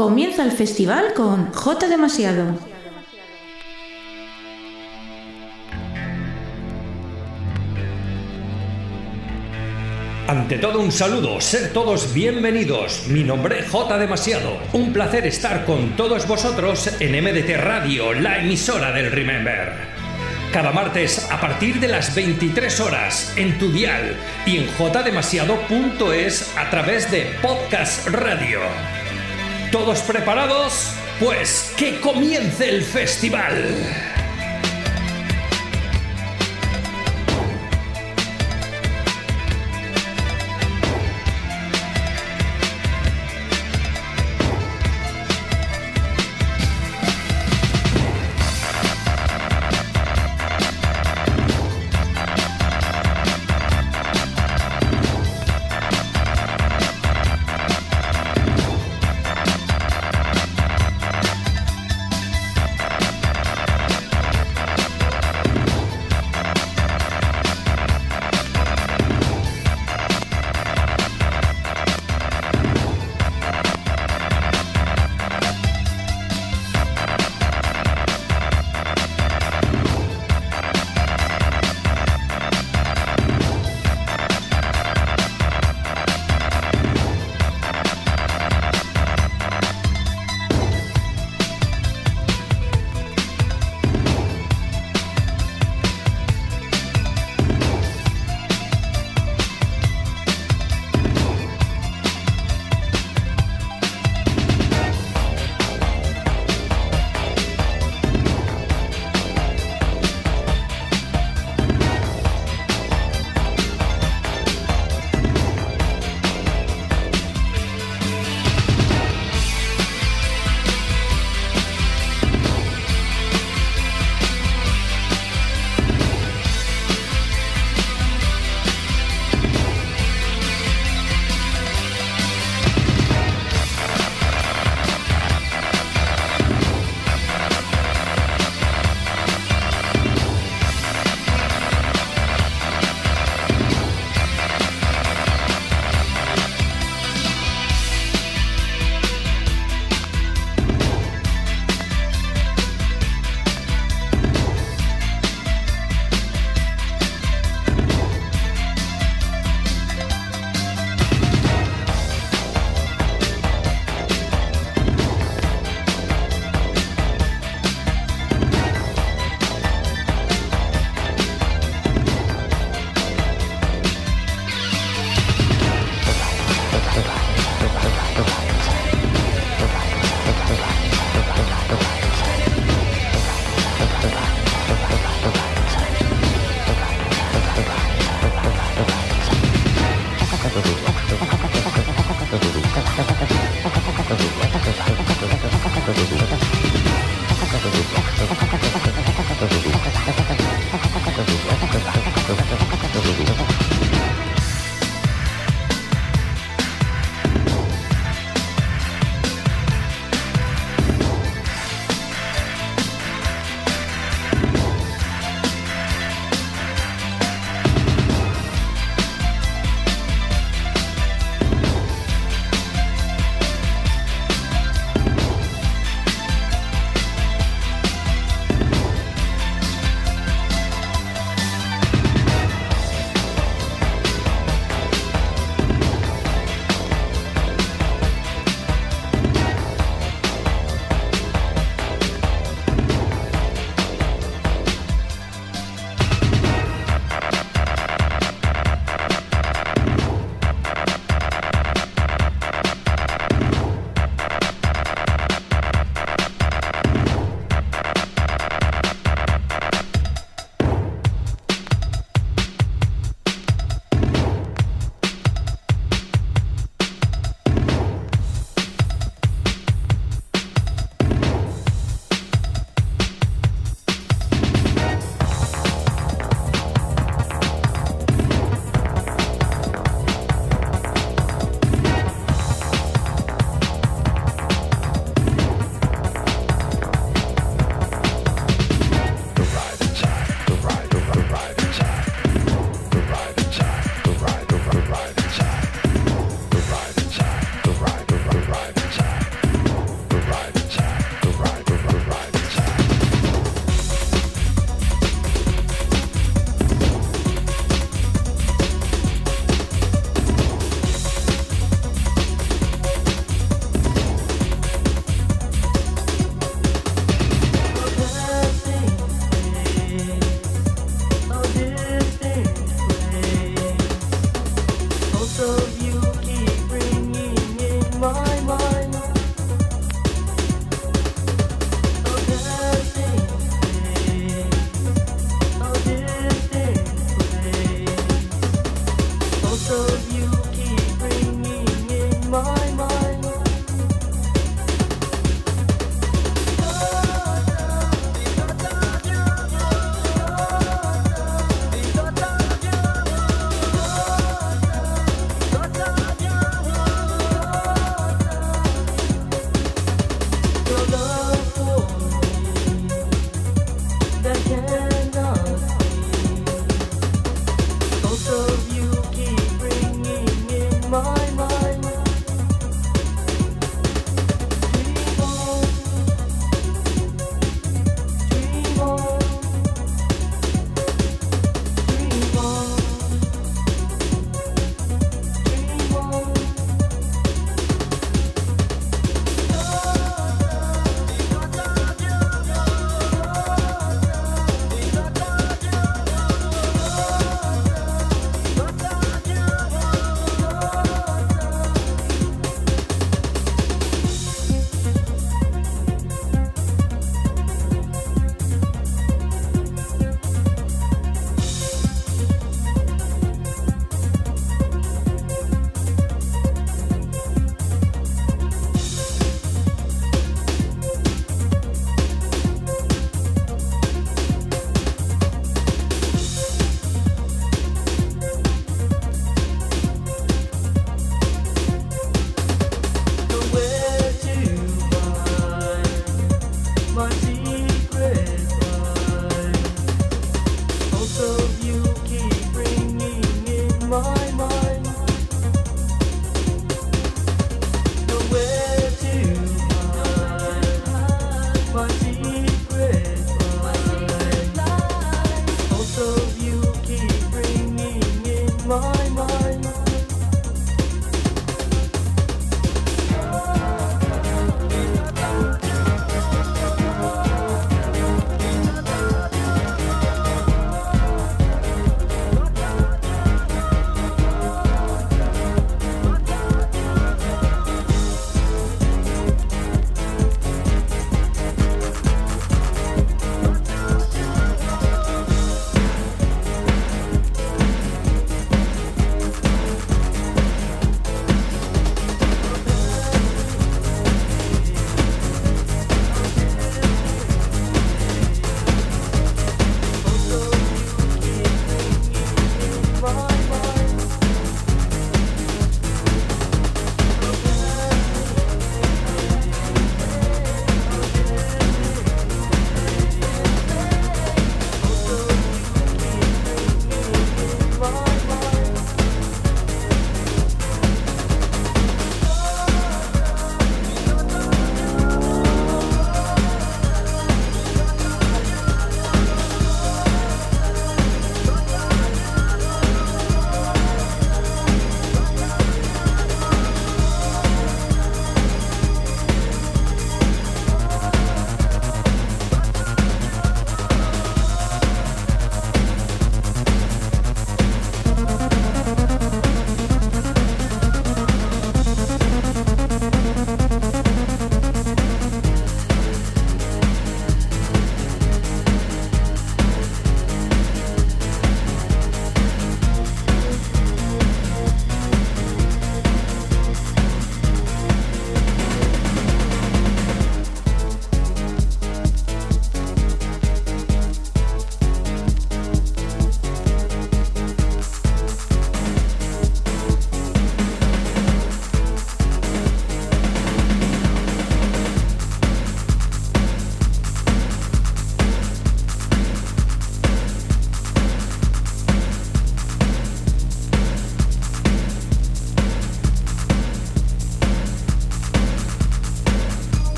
Comienza el festival con J Demasiado. Ante todo un saludo, ser todos bienvenidos. Mi nombre es J Demasiado. Un placer estar con todos vosotros en MDT Radio, la emisora del Remember. Cada martes a partir de las 23 horas en tu dial y en jdemasiado.es a través de Podcast Radio. ¿Todos preparados? Pues que comience el festival.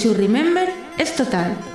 Su Remember es total.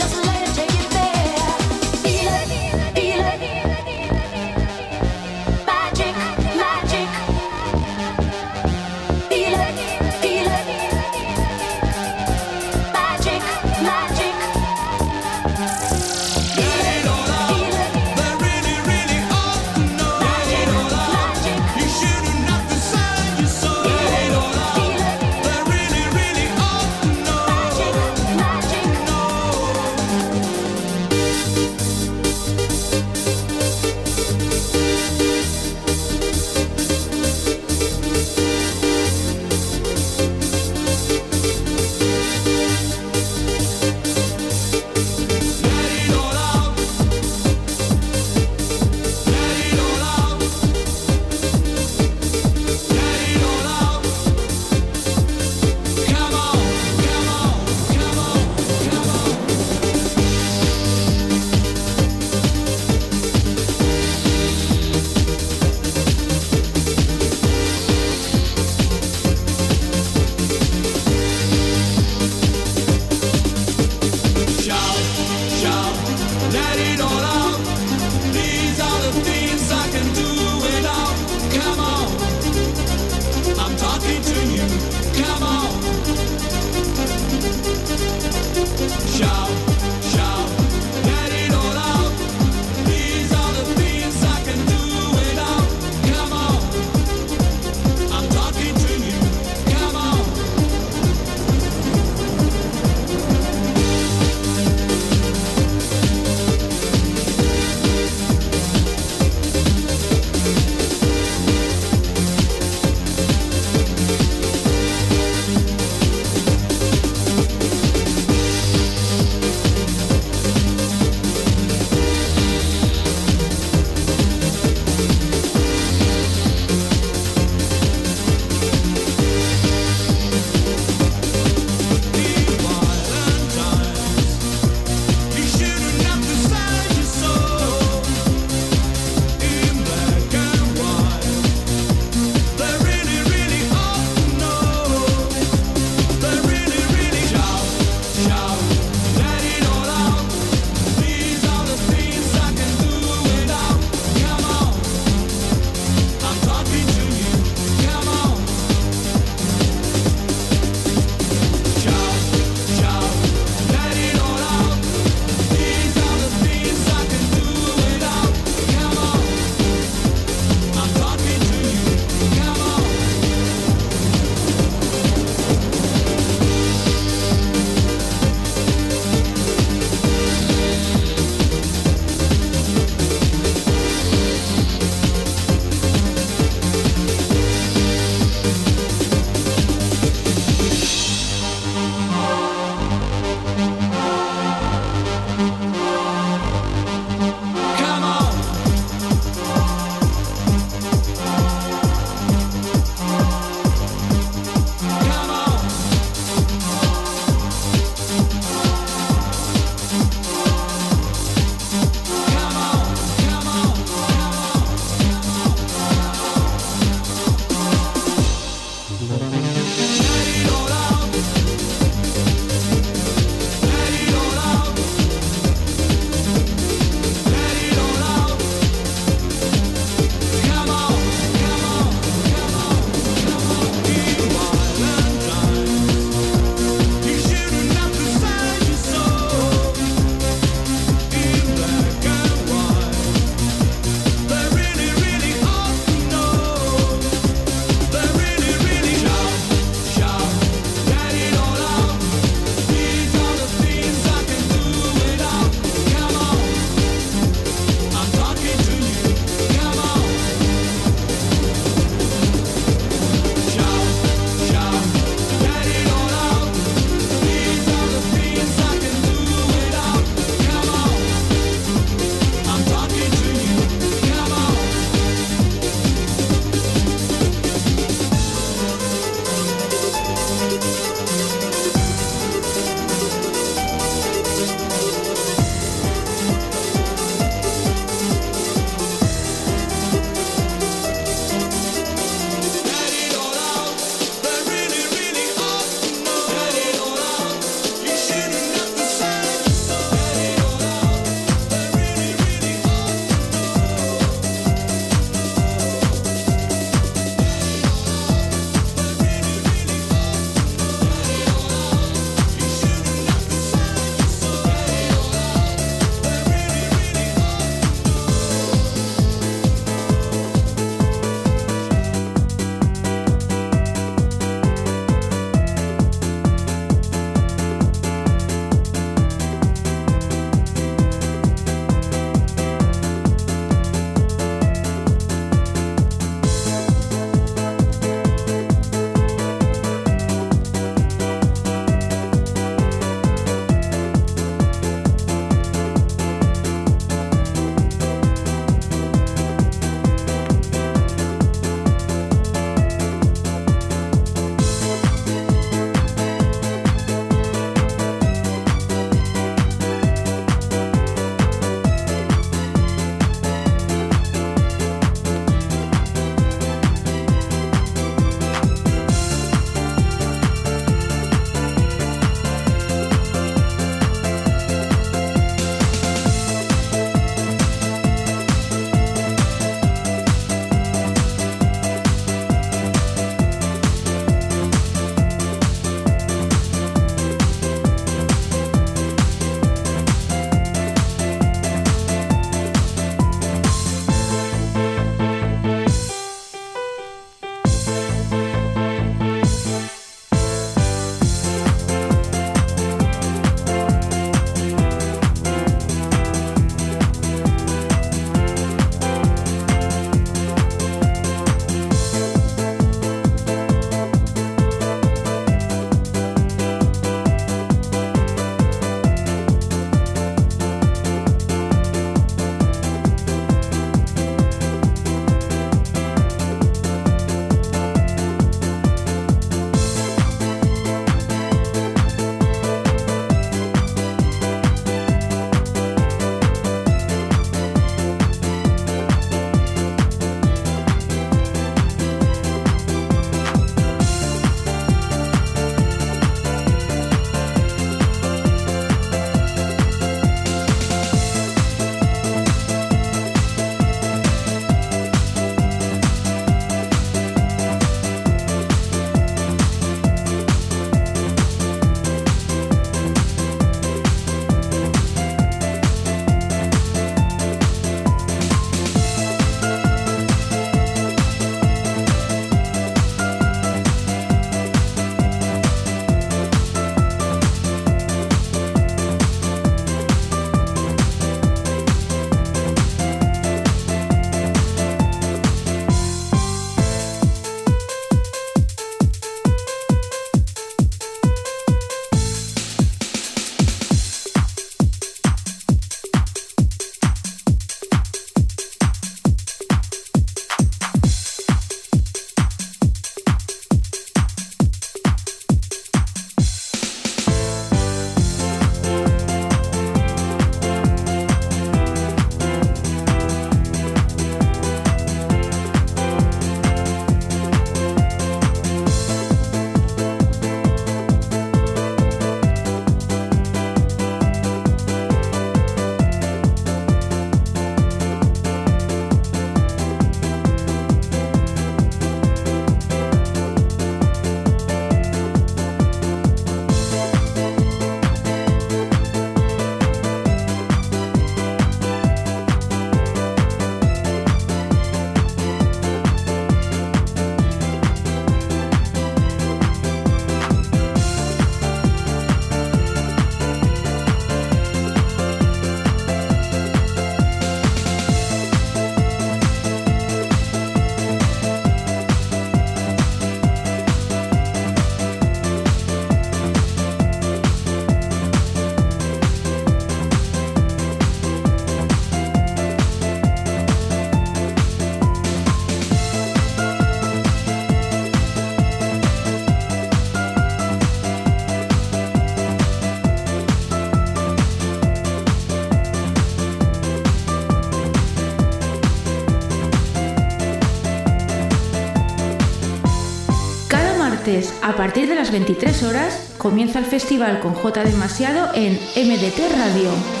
Partir de las 23 horas, comienza el festival con J Demasiado en MDT Radio.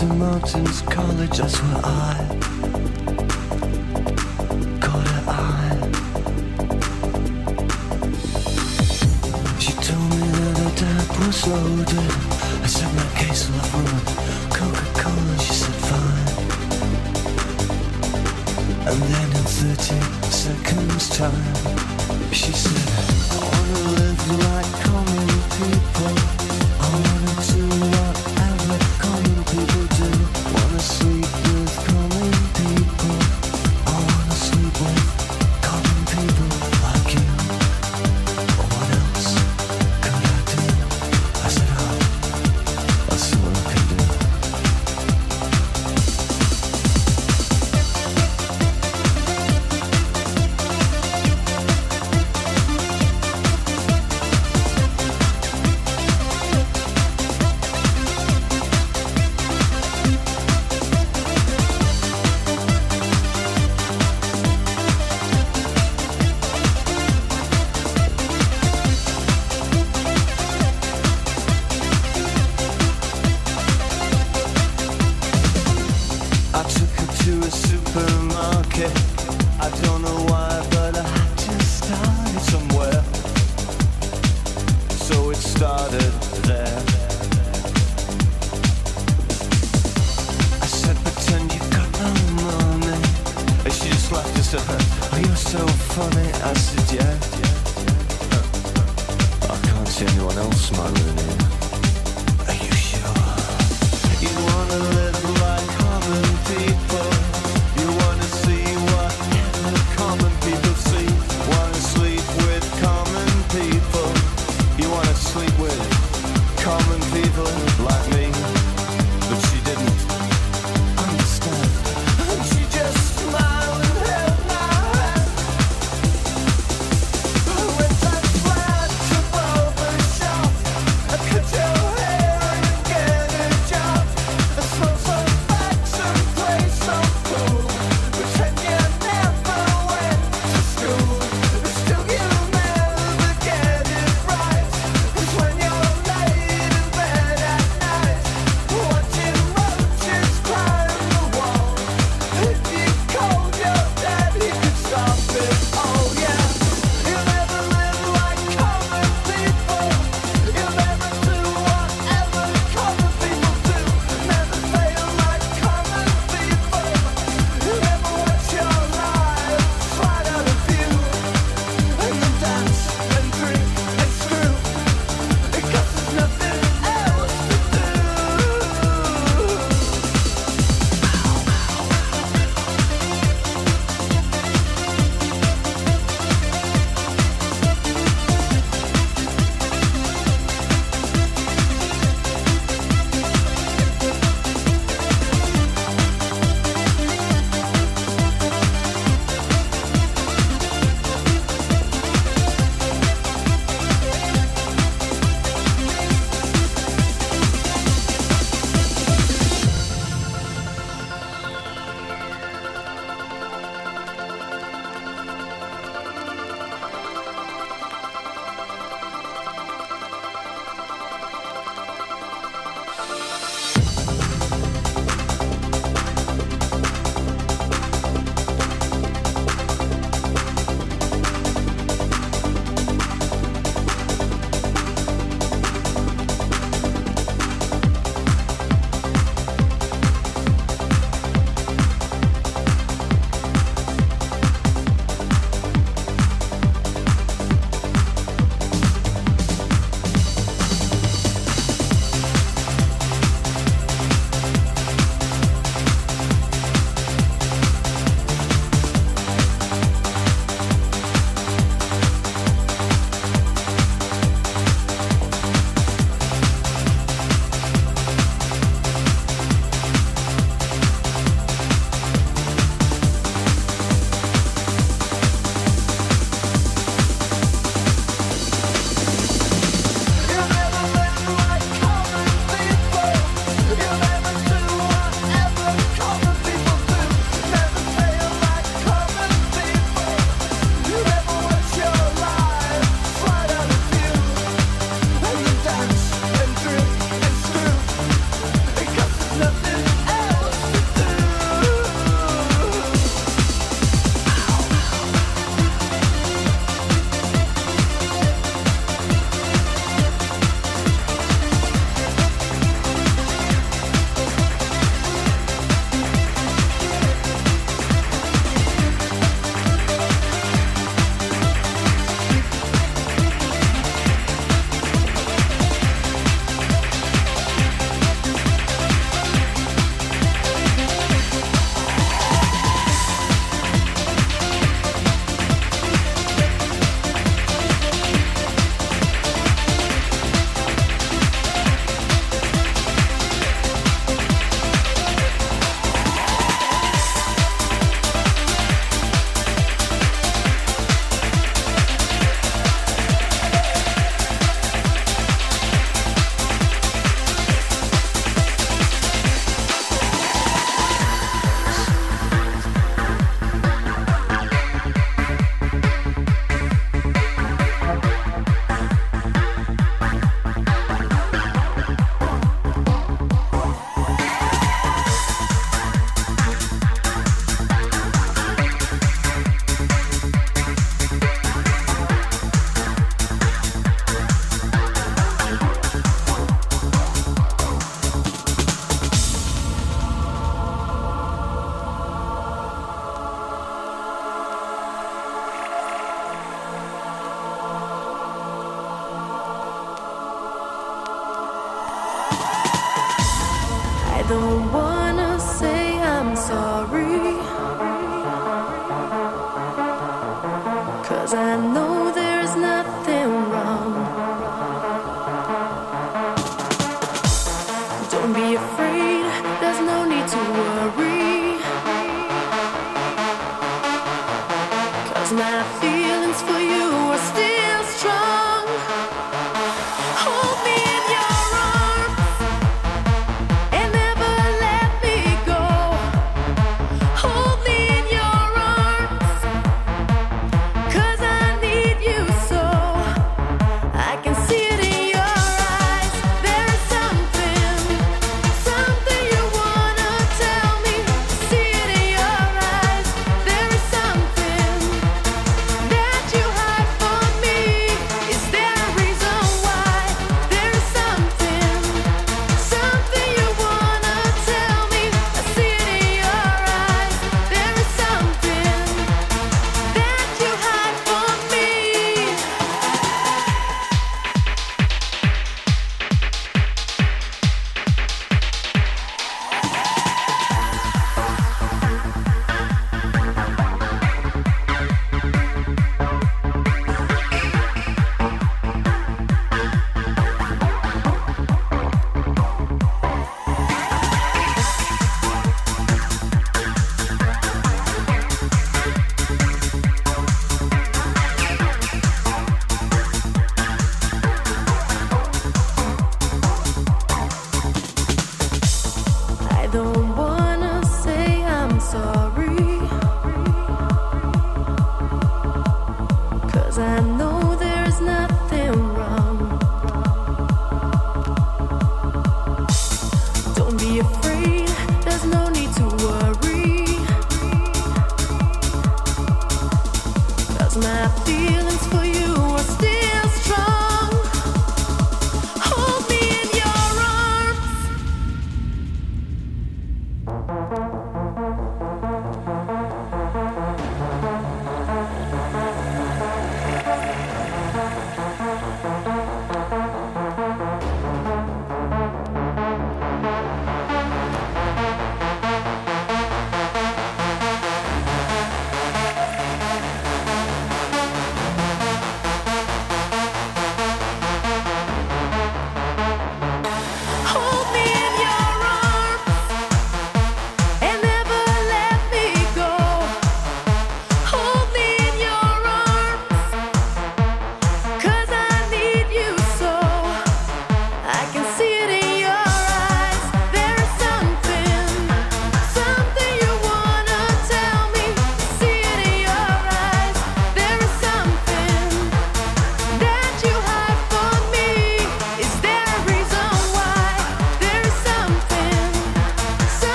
To and mountains, college, that's where I caught her eye. She told me that her dad was loaded. I said, my case will have run Coca-Cola, she said, fine. And then in 30 seconds time, she said, I wanna live like common people.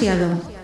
Demasiado.